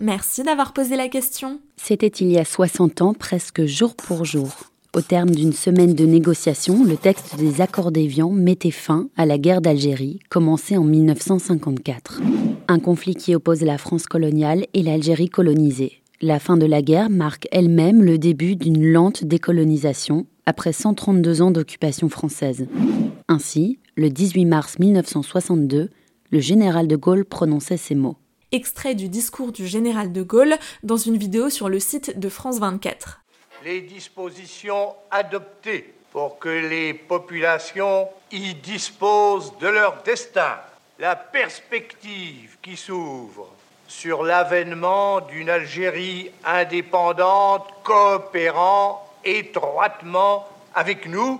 Merci d'avoir posé la question. C'était il y a 60 ans, presque jour pour jour. Au terme d'une semaine de négociations, le texte des accords d'Évian mettait fin à la guerre d'Algérie, commencée en 1954. Un conflit qui oppose la France coloniale et l'Algérie colonisée. La fin de la guerre marque elle-même le début d'une lente décolonisation après 132 ans d'occupation française. Ainsi, le 18 mars 1962, le général de Gaulle prononçait ces mots. Extrait du discours du général de Gaulle dans une vidéo sur le site de France 24. les dispositions adoptées pour que les populations y disposent de leur destin, la perspective qui s'ouvre sur l'avènement d'une Algérie indépendante coopérant étroitement avec nous,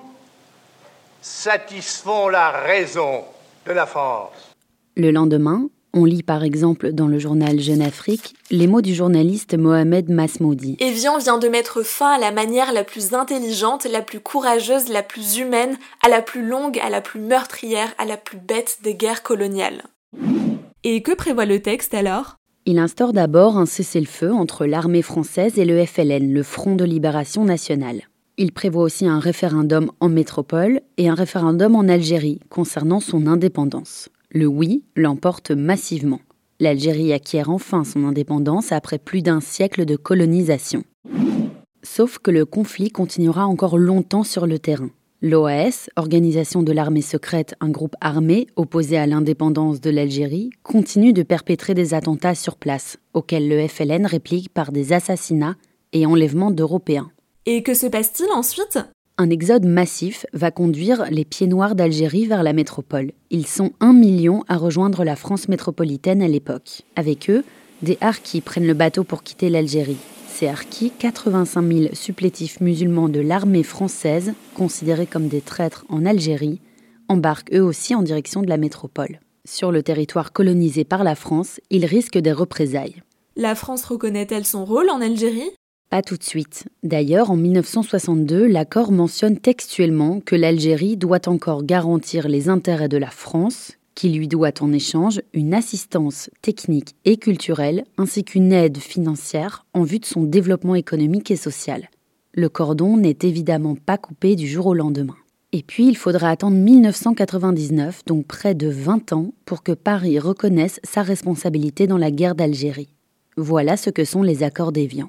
satisfont la raison de la France. Le lendemain, on lit par exemple dans le journal Jeune Afrique les mots du journaliste Mohamed Masmoudi. Evian vient de mettre fin à la manière la plus intelligente, la plus courageuse, la plus humaine, à la plus longue, à la plus meurtrière, à la plus bête des guerres coloniales. Et que prévoit le texte alors? Il instaure d'abord un cessez-le-feu entre l'armée française et le FLN, le Front de Libération Nationale. Il prévoit aussi un référendum en métropole et un référendum en Algérie concernant son indépendance. Le oui l'emporte massivement. L'Algérie acquiert enfin son indépendance après plus d'un siècle de colonisation. Sauf que le conflit continuera encore longtemps sur le terrain. L'OAS, organisation de l'armée secrète, un groupe armé opposé à l'indépendance de l'Algérie, continue de perpétrer des attentats sur place, auxquels le FLN réplique par des assassinats et enlèvements d'Européens. Et que se passe-t-il ensuite? Un exode massif va conduire les pieds noirs d'Algérie vers la métropole. Ils sont un million à rejoindre la France métropolitaine à l'époque. Avec eux, des harkis prennent le bateau pour quitter l'Algérie. Ces harkis, 85 000 supplétifs musulmans de l'armée française, considérés comme des traîtres en Algérie, embarquent eux aussi en direction de la métropole. Sur le territoire colonisé par la France, ils risquent des représailles. La France reconnaît-elle son rôle en Algérie? Pas tout de suite. D'ailleurs, en 1962, l'accord mentionne textuellement que l'Algérie doit encore garantir les intérêts de la France, qui lui doit en échange une assistance technique et culturelle ainsi qu'une aide financière en vue de son développement économique et social. Le cordon n'est évidemment pas coupé du jour au lendemain. Et puis, il faudra attendre 1999, donc près de 20 ans, pour que Paris reconnaisse sa responsabilité dans la guerre d'Algérie. Voilà ce que sont les accords d'Évian.